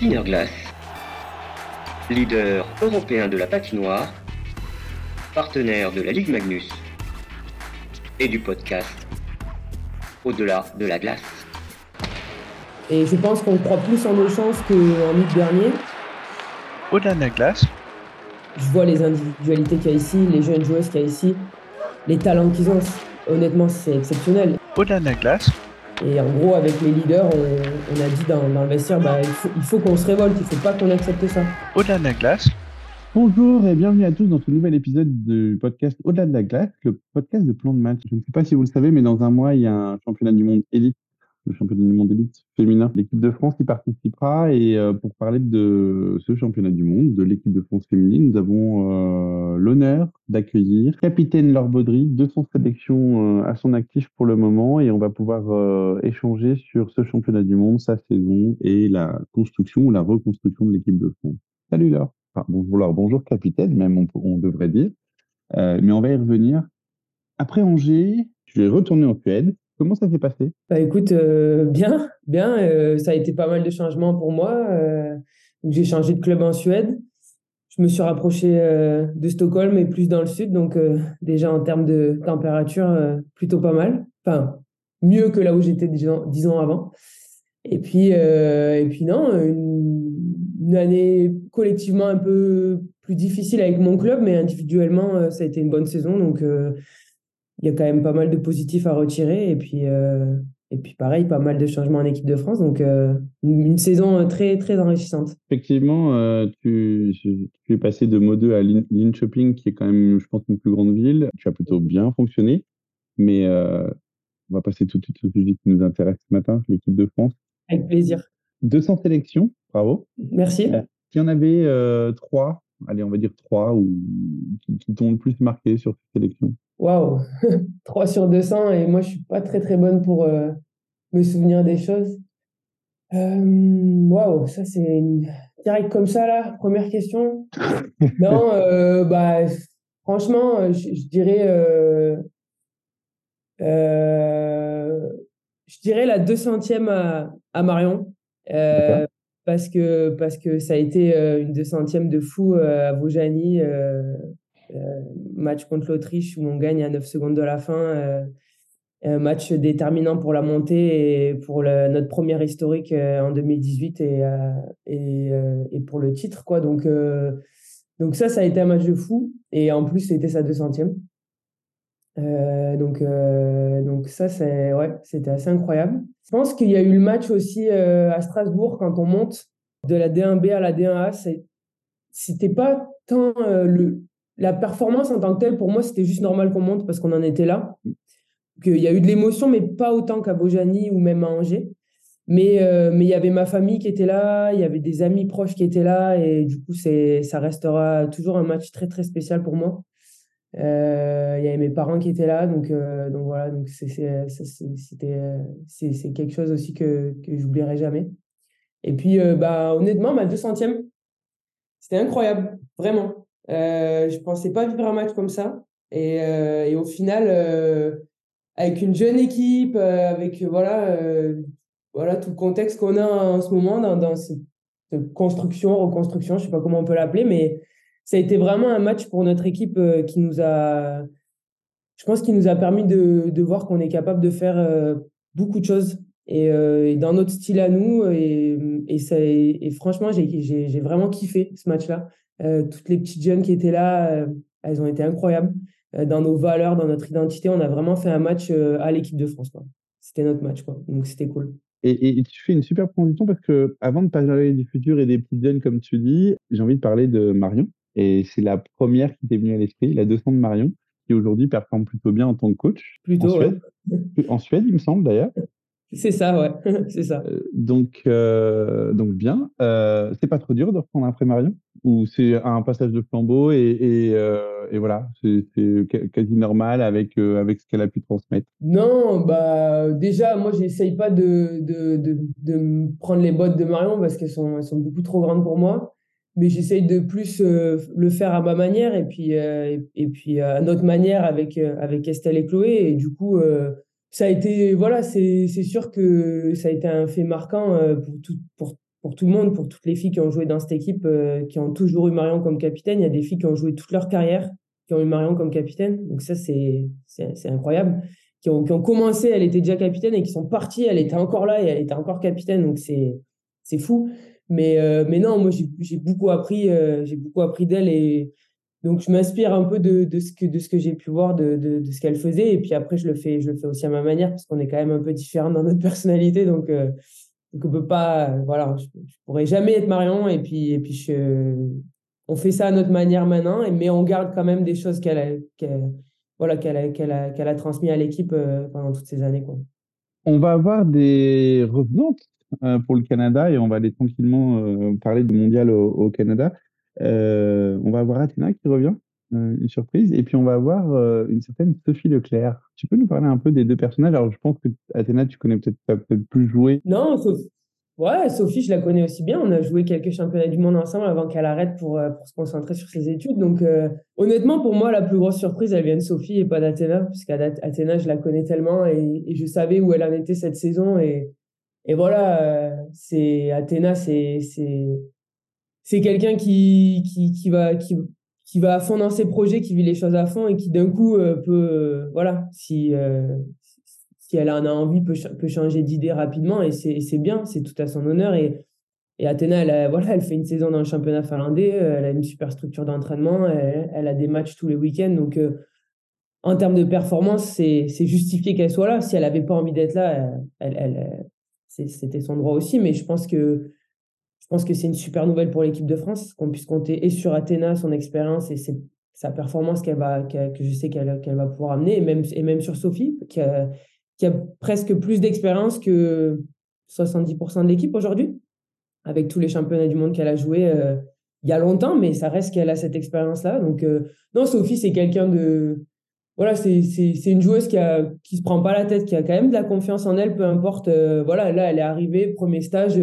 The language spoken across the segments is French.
Glass, leader européen de la patinoire, partenaire de la Ligue Magnus et du podcast Au-delà de la glace. Et je pense qu'on croit plus en nos chances qu'en août dernier. Au-delà de la glace. Je vois les individualités qu'il y a ici, les jeunes joueuses qu'il y a ici, les talents qu'ils ont. Honnêtement, c'est exceptionnel. Au-delà de la glace. Et en gros, avec les leaders, on, a dit dans, dans le vestiaire, bah, il faut, il faut qu'on se révolte, il ne faut pas qu'on accepte ça. Au-delà de la glace. Bonjour et bienvenue à tous dans ce nouvel épisode du podcast Au-delà de la glace, le podcast de plan de match. Je ne sais pas si vous le savez, mais dans un mois, il y a un championnat du monde élite, le championnat du monde élite féminin. L'équipe de France y participera et euh, pour parler de ce championnat du monde, de l'équipe de France féminine, nous avons euh, l'honneur d'accueillir capitaine Laure Baudry, 200 sélections euh, à son actif pour le moment et on va pouvoir échanger sur ce championnat du monde, sa saison et la construction ou la reconstruction de l'équipe de France. Salut Laure bonjour, bonjour capitaine, même on, devrait dire. Euh, mais on va y revenir. Après Angers, tu es retourné en Suède. Comment ça s'est passé? Bah, Écoute, euh, bien, bien. Euh, ça a été pas mal de changements pour moi. j'ai changé de club en Suède. Je me suis rapproché de Stockholm et plus dans le sud. Donc, déjà en termes de température, plutôt pas mal. Enfin, mieux que là où j'étais dix ans, avant. Et puis, et puis non, une, une année collectivement un peu plus difficile avec mon club, mais individuellement, euh, ça a été une bonne saison. Donc, euh, il y a quand même pas mal de positifs à retirer. Et puis, euh, et puis pareil, pas mal de changements en équipe de France. Donc, une, saison très, très enrichissante. Effectivement, tu, tu, es passé de Mo 2 à Linköping, qui est quand même, je pense, une plus grande ville. Tu as plutôt bien fonctionné. Mais on va passer tout de suite au sujet qui nous intéresse ce matin, l'équipe de France. Avec plaisir. 200 sélections, bravo. Merci. Euh, il y en avait euh, trois, allez, on va dire trois, ou, qui, t'ont le plus marqué sur cette sélection? Waouh 3 sur 200, et moi je suis pas très très bonne pour euh, me souvenir des choses. Waouh, ça c'est une... direct comme ça là, première question. non, bah franchement, je, dirais. je dirais la 200e à, à Marion. Euh, parce que, parce que ça a été euh, une deux centième de fou euh, à Vaujany, match contre l'Autriche où on gagne à 9 secondes de la fin. match déterminant pour la montée et pour notre première historique en 2018 et, et, et, pour le titre. Quoi. Donc, donc ça, ça a été un match de fou. Et en plus, c'était sa 200e. Euh, donc, euh, donc ça, c'est, ouais, c'était assez incroyable. Je pense qu'il y a eu le match aussi euh, à Strasbourg quand on monte de la D1B à la D1A. C'était pas tant le, la performance en tant que telle. Pour moi, c'était juste normal qu'on monte parce qu'on en était là. Qu'il y a eu de l'émotion, mais pas autant qu'à Bojani ou même à Angers. Mais, mais il y avait ma famille qui était là, il y avait des amis proches qui étaient là. Et du coup, c'est, ça restera toujours un match très, très spécial pour moi. Euh, il y avait mes parents qui étaient là, donc, euh, donc voilà, donc c'était c'est quelque chose aussi que, que j'oublierai jamais. Et puis, euh, bah, honnêtement, ma 200e, c'était incroyable, vraiment. je pensais pas vivre un match comme ça. Et, et au final, avec une jeune équipe, avec voilà, voilà tout le contexte qu'on a en ce moment dans, dans cette construction, reconstruction, je sais pas comment on peut l'appeler, mais ça a été vraiment un match pour notre équipe euh, qui nous a, je pense, qui nous a permis de, voir qu'on est capable de faire euh, beaucoup de choses et, euh, et, dans notre style à nous. Et, ça, et, franchement, j'ai vraiment kiffé ce match-là. toutes les petites jeunes qui étaient là, elles ont été incroyables. dans nos valeurs, dans notre identité, on a vraiment fait un match à l'équipe de France. C'était notre match, quoi. donc c'était cool. Et, et, tu fais une super transition parce que avant de parler du futur et des petites jeunes, comme tu dis, j'ai envie de parler de Marion, et c'est la première qui t'est venue à l'esprit, la 200 de Marion, qui aujourd'hui performe plutôt bien en tant que coach. Plutôt, en Suède, en Suède il me semble d'ailleurs. C'est ça, ouais, c'est ça. Euh, donc, euh, donc bien. Euh, c'est pas trop dur de reprendre après Marion? Ou c'est un passage de flambeau et, et, et voilà, c'est quasi normal avec, avec ce qu'elle a pu transmettre? Non, bah déjà, moi, j'essaye pas de, de, de, de, prendre les bottes de Marion parce qu'elles sont, elles sont beaucoup trop grandes pour moi mais j'essaye de plus euh, le faire à ma manière et puis, euh, et, puis à notre manière avec, euh, avec Estelle et Chloé. Et du coup, ça a été, voilà, c'est sûr que ça a été un fait marquant pour, tout, pour, pour tout le monde, pour toutes les filles qui ont joué dans cette équipe, qui ont toujours eu Marion comme capitaine. Il y a des filles qui ont joué toute leur carrière, qui ont eu Marion comme capitaine. Donc ça, c'est incroyable. Qui ont, qui ont, commencé, elle était déjà capitaine, et qui sont parties, elle était encore là et elle était encore capitaine. Donc c'est fou. Mais, mais non, moi, j'ai beaucoup appris, j'ai beaucoup appris d'elle et donc, je m'inspire un peu de, de, ce que, de ce que j'ai pu voir, de, de, de ce qu'elle faisait. Et puis après, je le fais, je le fais aussi à ma manière parce qu'on est quand même un peu différents dans notre personnalité. Donc, euh, donc on peut pas, voilà, je, ne pourrais jamais être Marion. Et puis, et puis je, on fait ça à notre manière maintenant, mais on garde quand même des choses qu'elle a, voilà, qu'elle a, qu'elle a, qu'elle a transmis à l'équipe euh, pendant toutes ces années. Quoi. On va avoir des revenantes euh, pour le Canada et on va aller tranquillement parler du mondial au, Canada. Euh, on va avoir Athéna qui revient, euh, une surprise, et puis on va avoir euh, une certaine Sophie Leclerc. Tu peux nous parler un peu des deux personnages? Alors, je pense que Athéna, tu connais peut-être peut plus joué. Non, Sophie. Ouais, Sophie, je la connais aussi bien. On a joué quelques championnats du monde ensemble avant qu'elle arrête pour, pour se concentrer sur ses études. Donc, honnêtement, pour moi, la plus grosse surprise, elle vient de Sophie et pas d'Athéna, parce qu'Athéna, je la connais tellement et, et, je savais où elle en était cette saison. Et, et voilà, c'est Athéna, c'est c'est quelqu'un qui, qui, qui, va, qui, qui va à fond dans ses projets, qui vit les choses à fond et qui d'un coup euh, peut, euh, voilà, si, euh, si elle en a envie, peut, peut changer d'idée rapidement et c'est bien, c'est tout à son honneur. Et, et Athéna, elle, voilà, elle fait une saison dans le championnat finlandais, elle a une super structure d'entraînement, elle, a des matchs tous les week-ends. Donc, en termes de performance, c'est justifié qu'elle soit là. Si elle n'avait pas envie d'être là, elle, elle, c'était son droit aussi. Mais je pense que je pense que c'est une super nouvelle pour l'équipe de France qu'on puisse compter et sur Athéna, son expérience et sa performance qu'elle va, que je sais qu'elle va pouvoir amener, et même, et même sur Sophie, qui a, qui a presque plus d'expérience que 70% de l'équipe aujourd'hui, avec tous les championnats du monde qu'elle a joué euh, il y a longtemps, mais ça reste qu'elle a cette expérience-là. Donc, euh, non, Sophie, c'est quelqu'un de. Voilà, c'est une joueuse qui ne qui se prend pas la tête, qui a quand même de la confiance en elle, peu importe. Euh, voilà, là, elle est arrivée, premier stage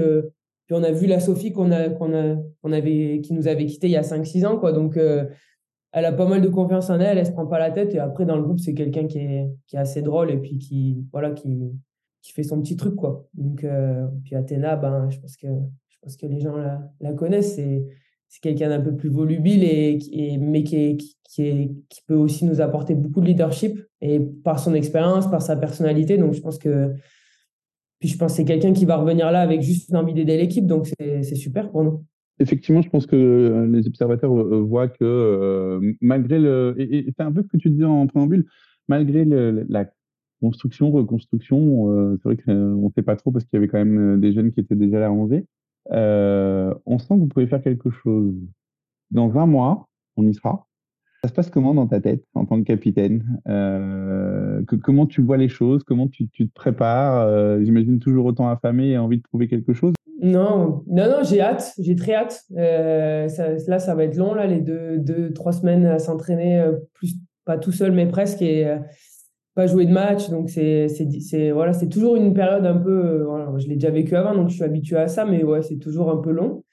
puis on a vu la Sophie qu'on a, a, avait, qui nous avait quitté il y a 5-6 ans. Quoi. Donc, euh, elle a pas mal de confiance en elle, elle se prend pas la tête. Et après, dans le groupe, c'est quelqu'un qui est, qui est assez drôle et puis qui, voilà, qui, qui fait son petit truc. Quoi. Donc, euh, puis Athéna, ben, je, pense que, je pense que les gens la, connaissent. C'est quelqu'un d'un peu plus volubile, et, mais qui, peut aussi nous apporter beaucoup de leadership et par son expérience, par sa personnalité. Donc, je pense que puis je pense c'est quelqu'un qui va revenir là avec juste l'envie d'aider l'équipe, donc c'est super pour nous. Effectivement, je pense que euh, les observateurs euh, voient que euh, malgré le. Et, c'est un peu ce que tu disais en préambule, malgré la construction, reconstruction, c'est vrai qu'on ne sait pas trop parce qu'il y avait quand même des jeunes qui étaient déjà là à on sent que vous pouvez faire quelque chose. Dans un mois, on y sera. Ça se passe comment dans ta tête en tant que capitaine? Euh, Comment tu vois les choses? Comment tu, te prépares? Euh, J'imagine toujours autant affamé et envie de trouver quelque chose? Non, non, non, j'ai hâte, j'ai très hâte. Euh, là, ça va être long, là, les deux, deux trois semaines à s'entraîner, plus pas tout seul, mais presque, et pas jouer de match. Donc, c'est voilà, toujours une période un peu. je l'ai déjà vécu avant, donc je suis habitué à ça, mais ouais, c'est toujours un peu long.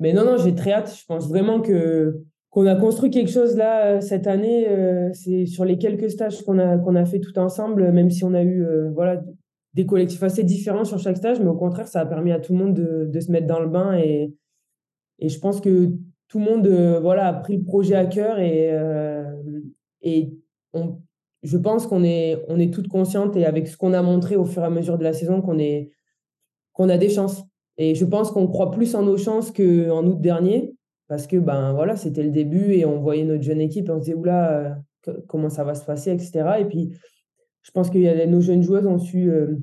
Mais non, non, j'ai très hâte. Je pense vraiment que qu'on a construit quelque chose là euh, cette année. Euh, c'est sur les quelques stages qu'on a qu'on a fait tout ensemble, même si on a eu euh, voilà des collectifs assez différents sur chaque stage, mais au contraire, ça a permis à tout le monde de, de se mettre dans le bain et et je pense que tout le monde voilà a pris le projet à cœur et et on, je pense qu'on est on est toutes conscientes et avec ce qu'on a montré au fur et à mesure de la saison qu'on est qu'on a des chances. Et je pense qu'on croit plus en nos chances qu'en août dernier parce que ben voilà, c'était le début et on voyait notre jeune équipe et on se disait oula, comment ça va se passer, etc. Et puis, je pense que nos jeunes joueuses ont su euh,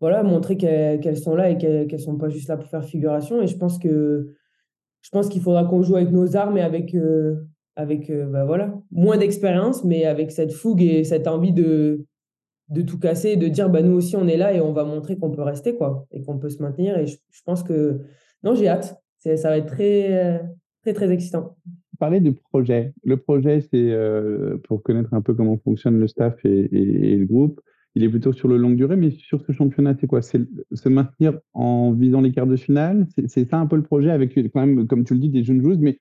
voilà, montrer qu'elles sont là et qu'elles ne sont pas juste là pour faire figuration. Et je pense que je pense qu'il faudra qu'on joue avec nos armes et avec, euh, avec ben voilà, moins d'expérience, mais avec cette fougue et cette envie de, de tout casser, de dire bah, nous aussi on est là et on va montrer qu'on peut rester quoi, et qu'on peut se maintenir. Et je, je pense que non, j'ai hâte ça va être très, très, très excitant. Parler du projet. Le projet, c'est euh, pour connaître un peu comment fonctionne le staff et, le groupe. Il est plutôt sur le long durée, mais sur ce championnat, c'est quoi? C'est se maintenir en visant les quarts de finale? C'est ça un peu le projet avec quand même, comme tu le dis, des jeunes joueuses, mais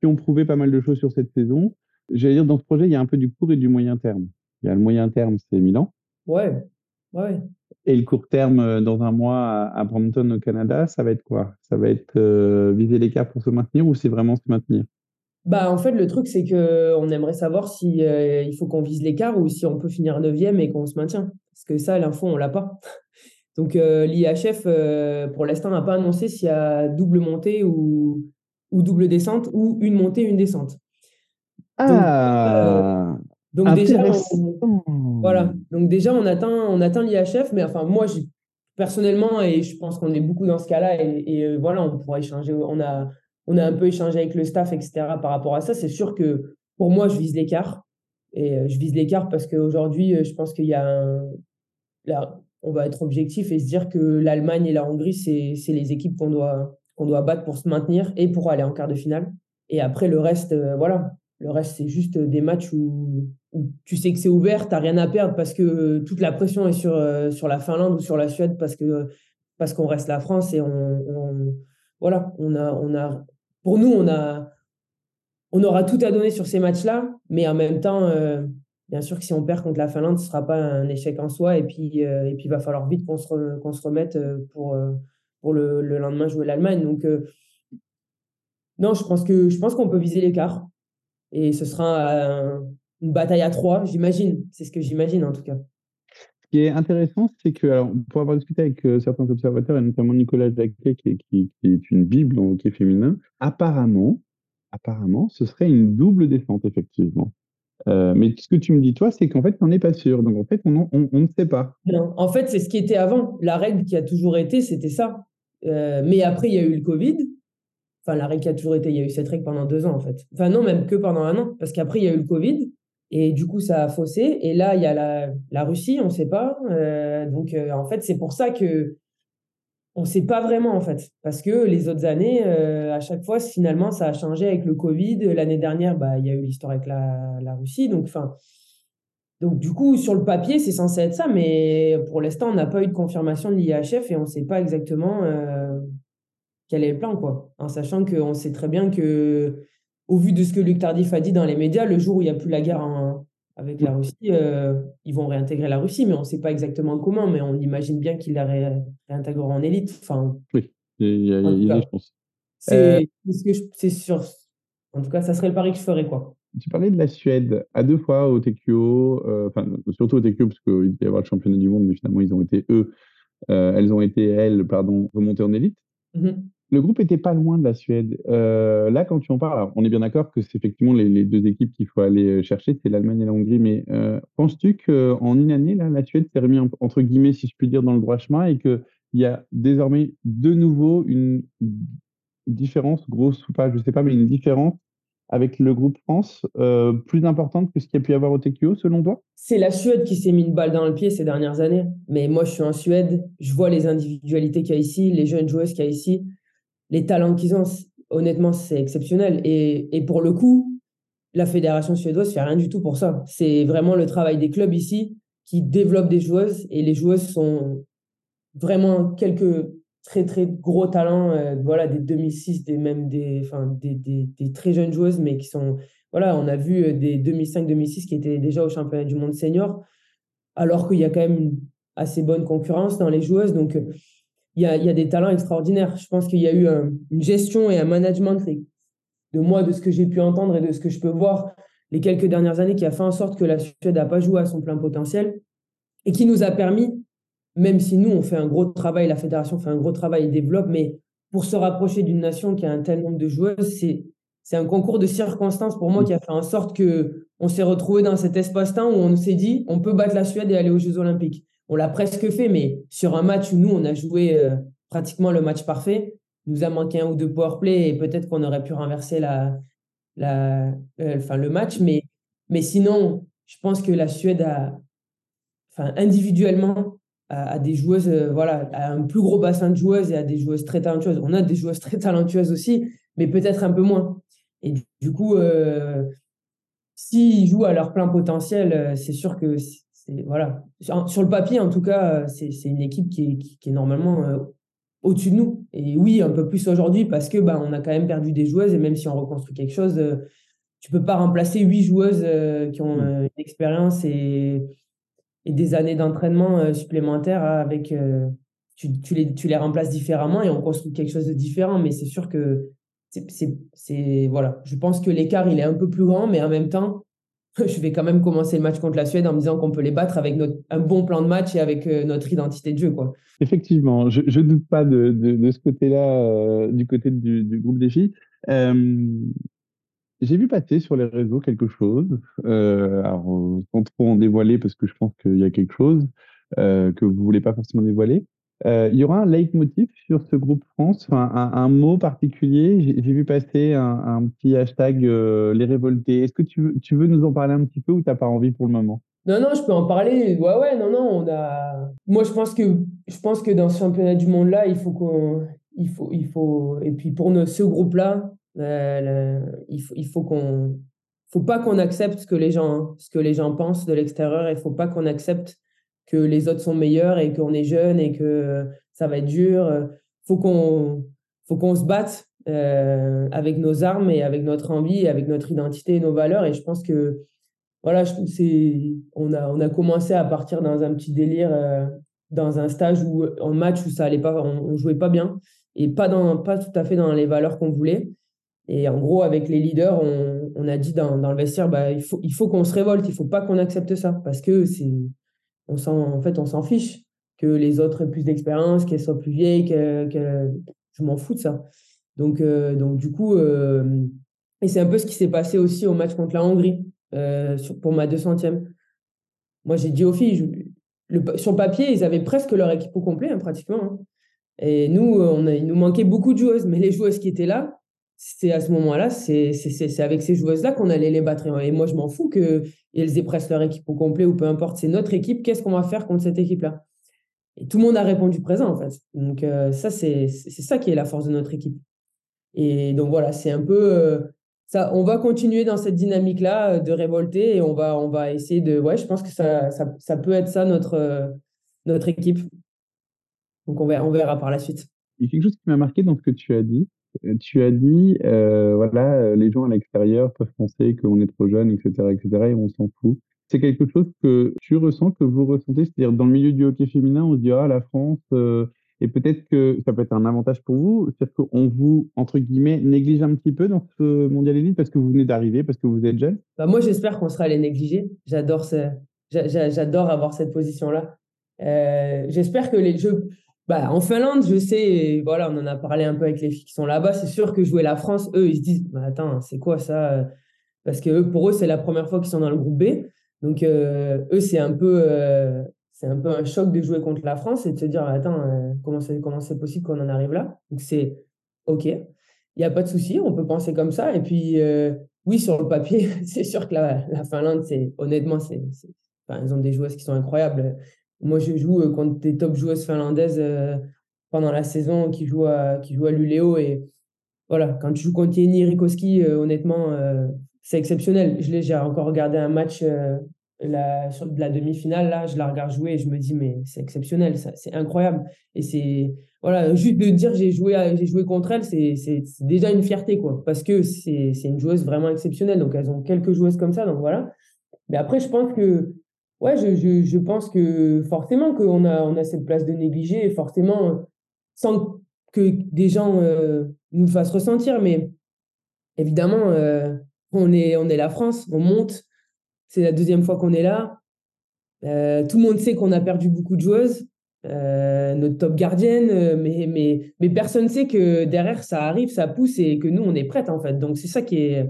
qui ont prouvé pas mal de choses sur cette saison. J'allais dire, dans ce projet, il y a un peu du court et du moyen terme. Il y a le moyen terme, c'est Milan. Ouais, Ouais. Et le court terme, euh, dans un mois à, Brampton au Canada, ça va être quoi? Ça va être euh, viser l'écart pour se maintenir ou c'est vraiment se maintenir? Bah, en fait, le truc, c'est qu'on aimerait savoir si euh, il faut qu'on vise l'écart ou si on peut finir neuvième et qu'on se maintient. Parce que ça, l'info, on l'a pas. Donc, euh, l'IHF, euh, pour l'instant, n'a pas annoncé s'il y a double montée ou, ou double descente ou une montée, une descente. Ah Donc, déjà, on- voilà. Donc, déjà, on atteint, on atteint l'IHF, mais enfin, moi, j'ai- personnellement, et je pense qu'on est beaucoup dans ce cas-là, et, et, euh, voilà, on pourra échanger, on a, on a un peu échangé avec le staff, etc., par rapport à ça. C'est sûr que pour moi, je vise l'écart. Et euh, je vise l'écart parce qu'aujourd'hui, euh, je pense qu'il y a un. Là, on va être objectif et se dire que l'Allemagne et la Hongrie, c'est c'est les équipes qu'on doit, qu'on doit battre pour se maintenir et pour aller en quart de finale. Et après, le reste, euh, voilà. Le reste, c'est juste des matchs où, tu sais que c'est ouvert, tu n'as rien à perdre parce que toute la pression est sur, euh, sur la Finlande ou sur la Suède parce que parce qu'on reste la France et on, on- voilà, on a, pour nous, on aura tout à donner sur ces matchs-là, mais en même temps, euh, bien sûr que si on perd contre la Finlande, ce sera pas un échec en soi et puis euh, et puis il va falloir vite qu'on se, remette euh, pour, euh, pour le, le lendemain jouer l'Allemagne. Donc euh, non, je pense que je pense qu'on peut viser l'écart et ce sera euh, une bataille à trois, j'imagine. C'est ce que j'imagine en tout cas. Ce qui est intéressant, c'est que, alors, pour avoir discuté avec euh, certains observateurs, et notamment Nicolas Jacquet, qui est, qui, qui est une bible en hockey féminin, apparemment, apparemment, ce serait une double descente, effectivement. Euh, mais ce que tu me dis, toi, c'est qu'en fait, on n'est pas sûr. Donc, en fait, on, en- on, on ne sait pas. Non, en fait, c'est ce qui était avant. La règle qui a toujours été, c'était ça. Euh, mais après, il y a eu le Covid. Enfin, la règle a toujours été, il y a eu cette règle pendant deux ans, en fait. Enfin, non, même que pendant un an. Parce qu'après, il y a eu le Covid. Et du coup, ça a faussé. Et là, il y a la, la Russie, on ne sait pas. Euh, donc, euh, en fait, c'est pour ça que on ne sait pas vraiment, en fait. Parce que les autres années, à chaque fois, finalement, ça a changé avec le Covid. L'année dernière, bah, il y a eu l'histoire avec la, la Russie. Donc, enfin, donc, du coup, sur le papier, c'est censé être ça, mais pour l'instant, on n'a pas eu de confirmation de l'IHF et on ne sait pas exactement euh, quel est le plan, quoi. En sachant qu'on sait très bien que, au vu de ce que Luc Tardif a dit dans les médias, le jour où il n'y a plus la guerre en- avec la Russie, euh, ils vont réintégrer la Russie, mais on ne sait pas exactement comment, mais on imagine bien qu'ils la ré- réintégreront en élite. Enfin, Oui, il y a, c'est c'est ce que je- c'est sûr. En tout cas, ça serait le pari que je ferais, quoi. Tu parlais de la Suède à deux fois au TQO, euh, enfin, surtout au TQO, parce qu'il devait y avoir le championnat du monde, mais finalement, ils ont été, eux, euh, elles ont été, elles, pardon, remontées en élite. Mhm. Le groupe était pas loin de la Suède. Euh, là, quand tu en parles, alors, on est bien d'accord que c'est effectivement les, les deux équipes qu'il faut aller chercher, c'est l'Allemagne et la Hongrie. Mais penses-tu qu'en une année, là, la Suède s'est remis en- entre guillemets, si je puis dire, dans le droit chemin et qu'il y a désormais de nouveau une différence, grosse ou pas, je sais pas, mais une différence avec le groupe France euh, plus importante que ce qu'il y a pu y avoir au TQO, selon toi? C'est la Suède qui s'est mis une balle dans le pied ces dernières années. Mais moi, je suis en Suède, je vois les individualités qu'il y a ici, les jeunes joueuses qu'il y a ici, les talents qu'ils ont. Honnêtement, c'est exceptionnel. Et, et pour le coup, la fédération suédoise fait rien du tout pour ça. C'est vraiment le travail des clubs ici qui développent des joueuses et les joueuses sont vraiment quelques très très gros talents, euh, voilà, des 2006, des même des, enfin, des, des, des très jeunes joueuses, mais qui sont, voilà, on a vu euh, des 2005-2006 qui étaient déjà au championnat du monde senior, alors qu'il y a quand même une assez bonne concurrence dans les joueuses. Donc, euh, il y a, y a des talents extraordinaires. Je pense qu'il y a eu un- une gestion et un management de moi, de ce que j'ai pu entendre et de ce que je peux voir les quelques dernières années, qui a fait en sorte que la Suède n'a pas joué à son plein potentiel et qui nous a permis, même si nous, on fait un gros travail, la fédération fait un gros travail et développe, mais pour se rapprocher d'une nation qui a un tel nombre de joueuses, c'est, un concours de circonstances pour moi qui a fait en sorte que on s'est retrouvé dans cet espace-temps où on s'est dit, on peut battre la Suède et aller aux Jeux Olympiques. On l'a presque fait, mais sur un match où nous, on a joué euh, pratiquement le match parfait, nous a manqué un ou deux powerplay et peut-être qu'on aurait pu renverser la, la, euh, le match. Mais, mais sinon, je pense que la Suède a, individuellement, a des joueuses, euh, voilà, a un plus gros bassin de joueuses et a des joueuses très talentueuses. On a des joueuses très talentueuses aussi, mais peut-être un peu moins. Et du, du coup, euh, s'ils jouent à leur plein potentiel, euh, c'est sûr que c'est, voilà. Sur, le papier, en tout cas, c'est, c'est une équipe qui est, qui, qui est normalement euh, au-dessus de nous. Et oui, un peu plus aujourd'hui parce que bah, on a quand même perdu des joueuses et même si on reconstruit quelque chose, tu peux pas remplacer huit joueuses qui ont Mm. euh, une expérience et, et des années d'entraînement supplémentaires avec. Tu, tu, les, tu les remplaces différemment et on construit quelque chose de différent. Mais c'est sûr que c'est. Voilà. Je pense que l'écart, il est un peu plus grand, mais en même temps, je vais quand même commencer le match contre la Suède en me disant qu'on peut les battre avec notre, un bon plan de match et avec euh, notre identité de jeu. Quoi. Effectivement, je ne doute pas de, de, ce côté-là, euh, du côté du, du groupe des filles. Euh, j'ai vu passer sur les réseaux quelque chose, alors, sans trop en dévoiler parce que je pense qu'il y a quelque chose que vous ne voulez pas forcément dévoiler. Euh, il y aura un leitmotiv sur ce groupe France, un, mot particulier. J'ai vu passer un, petit hashtag euh, les révoltés. Est-ce que tu, veux nous en parler un petit peu ou tu n'as pas envie pour le moment? Non, non, je peux en parler. Ouais, ouais, non, non, on a. Moi, je pense que je pense que dans ce championnat du monde là, il faut qu'on, faut, il faut, et puis pour ce groupe euh, il faut, il faut qu'on, faut pas qu'on accepte ce que les gens, ce que les gens pensent de l'extérieur. Il faut pas qu'on accepte que les autres sont meilleurs et qu'on est jeune et que ça va être dur. Faut qu'on faut qu'on se batte euh, avec nos armes et avec notre envie, avec notre identité et nos valeurs. Et je pense que voilà, c'est on a on a commencé à partir dans un petit délire, euh, dans un stage où en match où ça allait pas, on, jouait pas bien et pas dans pas tout à fait dans les valeurs qu'on voulait. Et en gros, avec les leaders, on, a dit dans, le vestiaire, bah, il faut, qu'on se révolte, il faut pas qu'on accepte ça, parce que c'est, on en fait, on s'en fiche que les autres aient plus d'expérience, qu'elles soient plus vieilles, que, je m'en fous de ça. Donc, euh, donc du coup, euh, et c'est un peu ce qui s'est passé aussi au match contre la Hongrie euh, pour ma 200e. Moi, j'ai dit aux filles, le, sur papier, ils avaient presque leur équipe au complet, hein, pratiquement. Hein. Et nous, on il nous manquait beaucoup de joueuses, mais les joueuses qui étaient là, c'est à ce moment-là, c'est avec ces joueuses-là qu'on allait les battre. Et moi, je m'en fous qu'elles presque leur équipe au complet ou peu importe. C'est notre équipe. Qu'est-ce qu'on va faire contre cette équipe-là? Et tout le monde a répondu présent, en fait. Donc, euh, ça, c'est ça qui est la force de notre équipe. Et donc, voilà, c'est un peu. Euh, ça, on va continuer dans cette dynamique-là euh, de révolter et on va, essayer de. Ouais, je pense que ça, peut être ça, notre, notre équipe. Donc, on verra, on verra par la suite. Il y a quelque chose qui m'a marqué dans ce que tu as dit tu as dit, euh, voilà, euh, les gens à l'extérieur peuvent penser qu'on est trop jeune, etc., etc., et on s'en fout. C'est quelque chose que tu ressens, que vous ressentez, c'est-à-dire dans le milieu du hockey féminin, on se dit, ah, la France, euh, et peut-être que ça peut être un avantage pour vous, c'est-à-dire qu'on vous, entre guillemets, néglige un petit peu dans ce mondial élite parce que vous venez d'arriver, parce que vous êtes jeune? Bah Moi, j'espère qu'on sera les négligés. J'adore ce... j'adore avoir cette position-là. j'espère que les jeux bah, en Finlande, je sais, voilà, on en a parlé un peu avec les filles qui sont là-bas. C'est sûr que jouer la France, eux, ils se disent, bah, attends, c'est quoi ça Parce que pour eux, c'est la première fois qu'ils sont dans le groupe B. Donc, euh, eux, c'est un peu, euh, un peu un choc de jouer contre la France et de se dire, attends, euh, comment c'est, comment c'est possible qu'on en arrive là? Donc, c'est OK. Il n'y a pas de souci, on peut penser comme ça. Et puis, oui, sur le papier, c'est sûr que la, la Finlande, c'est honnêtement, c'est, enfin, ils ont des joueuses qui sont incroyables. Moi, je joue euh, contre des top joueuses finlandaises euh, pendant la saison qui jouent à, qui jouent à l'Uléo. Et voilà, quand tu joues contre Jenny Rikoski, euh, honnêtement, c'est exceptionnel. Je j'ai encore regardé un match la, de la demi-finale, là, je la regarde jouer et je me dis, mais c'est exceptionnel, c'est incroyable. Et c'est, voilà, juste de dire j'ai joué, j'ai joué contre elle, c'est déjà une fierté, quoi, parce que c'est une joueuse vraiment exceptionnelle. Donc, elles ont quelques joueuses comme ça, donc voilà. Mais après, je pense que ouais, je, je, je, pense que forcément qu'on a, on a cette place de négliger, forcément, sans que des gens euh, nous fassent ressentir, mais évidemment, euh, on, est, on est la France, on monte, c'est la deuxième fois qu'on est là. Euh, tout le monde sait qu'on a perdu beaucoup de joueuses, notre top gardienne, mais, mais, mais personne ne sait que derrière, ça arrive, ça pousse et que nous, on est prête en fait. Donc, c'est ça qui est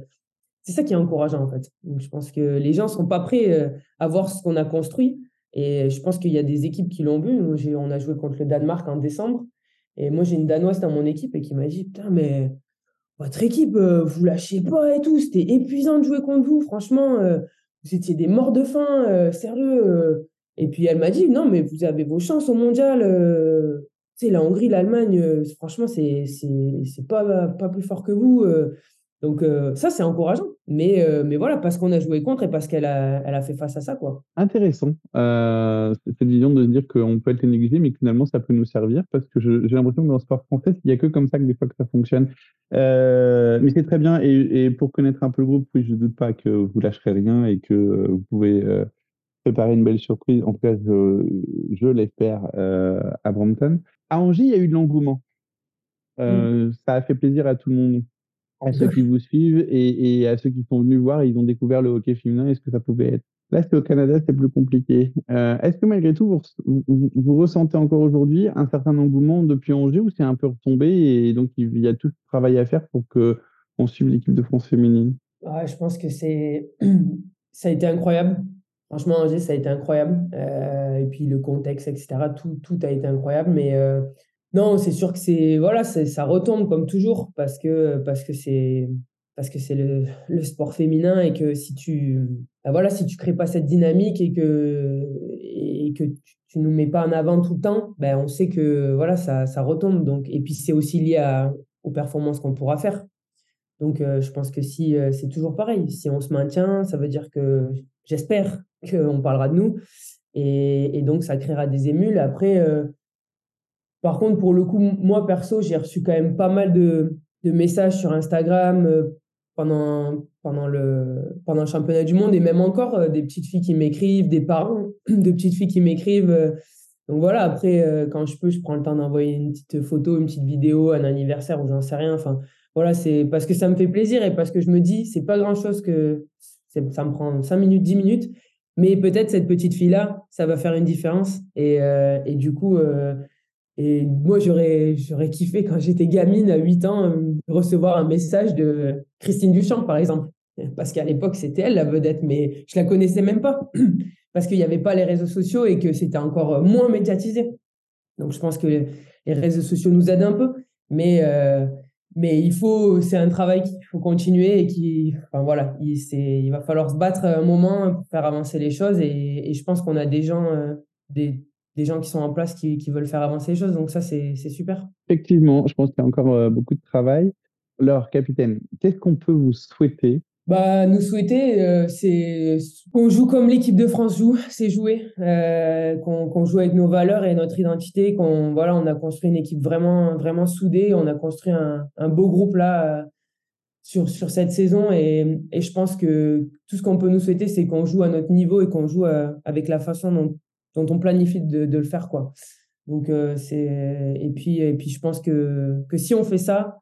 c'est ça qui est encourageant en fait. je pense que les gens sont pas prêts euh, à voir ce qu'on a construit. Et je pense qu'il y a des équipes qui l'ont vu. on a joué contre le Danemark en décembre. Et moi, j'ai une Danoise dans mon équipe et qui m'a dit Putain, mais votre équipe, euh, vous lâchez pas et tout. C'était épuisant de jouer contre vous. Franchement, euh, vous étiez des morts de faim, sérieux. Et puis elle m'a dit Non, mais vous avez vos chances au mondial. tu sais, la Hongrie, l'Allemagne, franchement, c'est pas, pas plus fort que vous. Donc ça, c'est encourageant. Mais, euh, mais voilà, parce qu'on a joué contre et parce qu'elle a, elle a fait face à ça. Quoi. Intéressant, euh, cette vision de se dire qu'on peut être négligé, mais que finalement, ça peut nous servir, parce que j'ai l'impression que dans le sport français, il n'y a que comme ça que des fois que ça fonctionne. mais c'est très bien. Et, et, pour connaître un peu le groupe, oui, je ne doute pas que vous lâcherez rien et que vous pouvez préparer une belle surprise. En tout cas, je, je l'espère euh, à Brampton. À Angers, il y a eu de l'engouement. Euh, Ça a fait plaisir à tout le monde, à ceux qui vous suivent et, et, à ceux qui sont venus voir. Ils ont découvert le hockey féminin et ce que ça pouvait être? Là, c'est au Canada, c'est plus compliqué. Euh, Est-ce que malgré tout, vous, vous, ressentez encore aujourd'hui un certain engouement depuis Angers ou c'est un peu retombé et donc il y a tout ce travail à faire pour que on suive l'équipe de France féminine? Ah, Je pense que c'est ça a été incroyable. Franchement, Angers, ça a été incroyable. Euh, et puis le contexte, etc., tout, tout a été incroyable. Mais euh, non, c'est sûr que c'est voilà, ça retombe comme toujours parce que parce que c'est parce que c'est le, sport féminin et que si tu ben voilà si tu crées pas cette dynamique et que et que tu, tu nous mets pas en avant tout le temps, ben on sait que voilà ça ça retombe donc et puis c'est aussi lié à, aux performances qu'on pourra faire. Donc euh, je pense que si euh, c'est toujours pareil, si on se maintient, ça veut dire que j'espère qu'on parlera de nous et, et, donc ça créera des émules. Après euh, par contre pour le coup moi perso j'ai reçu quand même pas mal de, messages sur Instagram pendant, pendant, le, pendant le championnat du monde et même encore euh, des petites filles qui m'écrivent, des parents de petites filles qui m'écrivent. Euh. donc voilà, après, euh, quand je peux, je prends le temps d'envoyer une petite photo, une petite vidéo, un anniversaire ou j'en sais rien. Enfin, voilà, c'est parce que ça me fait plaisir et parce que je me dis, c'est pas grand chose que ça me prend 5 minutes, 10 minutes, mais peut-être cette petite fille-là, ça va faire une différence. Et du coup, et moi, j'aurais, kiffé quand j'étais gamine à 8 ans euh, recevoir un message de Christine Duchamp, par exemple. Parce qu'à l'époque, c'était elle la vedette, mais je la connaissais même pas. Parce qu'il n'y avait pas les réseaux sociaux et que c'était encore moins médiatisé. Donc, je pense que les réseaux sociaux nous aident un peu. Mais, euh, mais il faut, c'est un travail qu'il faut continuer et qui, enfin voilà, il, il va falloir se battre un moment pour faire avancer les choses. Et, et je pense qu'on a des gens, euh, des, des gens qui sont en place qui, qui veulent faire avancer les choses. Donc ça, c'est super. Effectivement, je pense qu'il y a encore euh, beaucoup de travail. Alors, capitaine, qu'est-ce qu'on peut vous souhaiter? Bah, nous souhaiter, euh, c'est qu'on joue comme l'équipe de France joue, c'est jouer, euh, qu'on joue avec nos valeurs et notre identité, qu'on voilà, on a construit une équipe vraiment vraiment soudée, on a construit un, un beau groupe là euh, sur sur cette saison et, et je pense que tout ce qu'on peut nous souhaiter, c'est qu'on joue à notre niveau et qu'on joue avec la façon dont dont on planifie de, de le faire quoi. Donc euh, c'est et puis et puis je pense que que si on fait ça,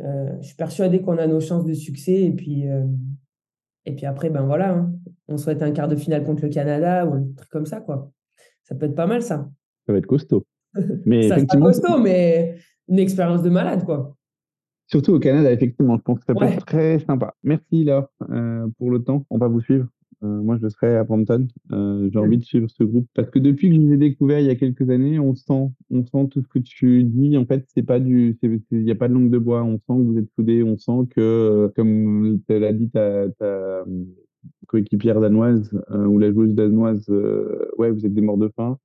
euh, je suis persuadé qu'on a nos chances de succès et puis euh, et puis après ben voilà, hein. on souhaite un quart de finale contre le Canada ou un truc comme ça quoi. Ça peut être pas mal ça. Ça va être costaud. Mais ça effectivement, costaud, mais une expérience de malade quoi. Surtout au Canada, effectivement, je pense que ça peut ouais. être très sympa. Merci Laure euh, pour le temps. On va vous suivre. Euh, moi, je serai à Brampton. Euh, j'ai envie de suivre ce groupe parce que depuis que je vous ai découvert il y a quelques années, on sent, on sent tout ce que tu dis. En fait, c'est pas du, il n'y a pas de langue de bois. On sent que vous êtes soudés. On sent que, euh, comme l'a dit ta, coéquipière danoise euh, ou la joueuse danoise, euh, ouais, vous êtes des morts de faim.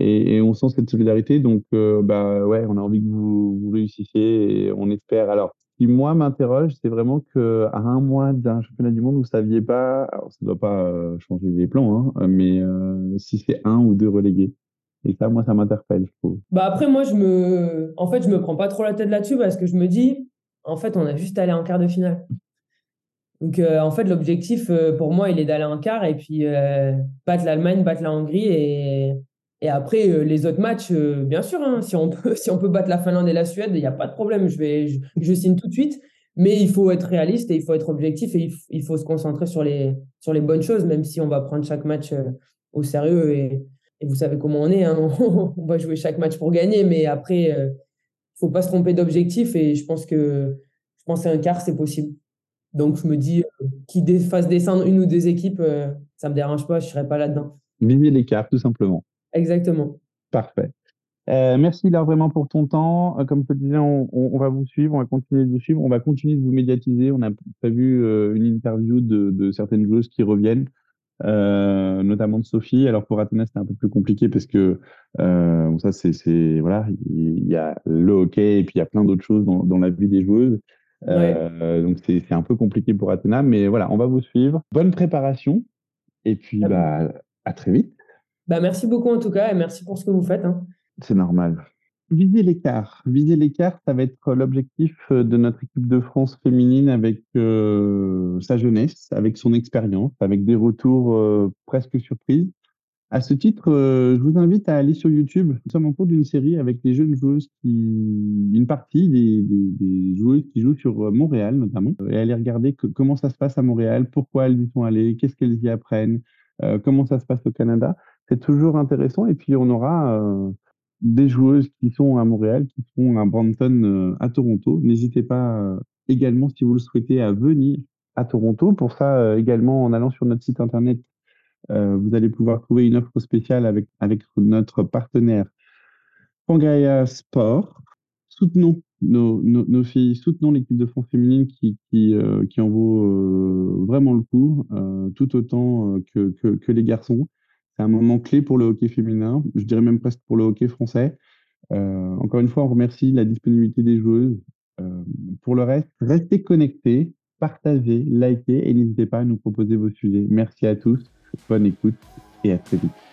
Et, et on sent cette solidarité. Donc, bah ouais, on a envie que vous, vous réussissiez et on espère. Alors, qui moi m'interroge, c'est vraiment que à un mois d'un championnat du monde, vous saviez pas, alors ça ne doit pas euh, changer les plans, hein, mais euh, si c'est un ou deux relégués. Et ça, moi, ça m'interpelle, je trouve. Bah après, moi, je me, en fait, je me prends pas trop la tête là-dessus parce que je me dis, en fait, on a juste à aller en quart de finale. Donc, euh, en fait, l'objectif pour moi, il est d'aller en quart et puis battre l'Allemagne, battre la Hongrie et et après, euh, les autres matchs, euh, bien sûr, hein, si, on peut, si on peut battre la Finlande et la Suède, il n'y a pas de problème. Je, vais, je, signe tout de suite. Mais il faut être réaliste et il faut être objectif et il, il, faut se concentrer sur les, sur les bonnes choses, même si on va prendre chaque match euh, au sérieux. Et, et, vous savez comment on est. Hein, on va jouer chaque match pour gagner. Mais après, il ne faut pas se tromper d'objectif. Et je pense que je pense un quart, c'est possible. Donc, je me dis, qu'il fasse descendre une ou deux équipes, ça ne me dérange pas. Je ne serai pas là-dedans. Viser l'écart, tout simplement. Exactement. Parfait. Euh, merci là vraiment pour ton temps. Euh, comme je te disais, on, on, on, va vous suivre, on va continuer de vous suivre, on va continuer de vous médiatiser. On a prévu euh, une interview de, de, certaines joueuses qui reviennent, euh, notamment de Sophie. Alors pour Athéna, c'était un peu plus compliqué parce que euh, ça, c'est voilà, il y a le hockey et puis il y a plein d'autres choses dans, dans, la vie des joueuses. Ouais. Donc c'est un peu compliqué pour Athéna, mais voilà, on va vous suivre. Bonne préparation et puis bah, à très vite. Bah, merci beaucoup en tout cas et merci pour ce que vous faites. Hein. C'est normal. Viser l'écart. Viser l'écart, ça va être l'objectif de notre équipe de France féminine avec euh, sa jeunesse, avec son expérience, avec des retours euh, presque surprises. À ce titre, euh, je vous invite à aller sur YouTube. Nous sommes en cours d'une série avec des jeunes joueuses qui, une partie des, des, des joueuses qui jouent sur euh, Montréal notamment, et aller regarder que, comment ça se passe à Montréal, pourquoi elles y sont allées, qu'est-ce qu'elles y apprennent, euh, comment ça se passe au Canada. C'est toujours intéressant. Et puis on aura euh, des joueuses qui sont à Montréal, qui seront à Brampton, euh, à Toronto. N'hésitez pas euh, également, si vous le souhaitez, à venir à Toronto. Pour ça, également, en allant sur notre site internet vous allez pouvoir trouver une offre spéciale avec, avec notre partenaire Pangaea Sport. Soutenons nos, nos, filles, soutenons l'équipe de France féminine qui, qui, en vaut vraiment le coup, tout autant que, que, les garçons. C'est un moment clé pour le hockey féminin, je dirais même presque pour le hockey français. Euh, encore une fois, on remercie la disponibilité des joueuses. pour le reste, restez connectés, partagez, likez et n'hésitez pas à nous proposer vos sujets. Merci à tous bonne écoute et à très vite.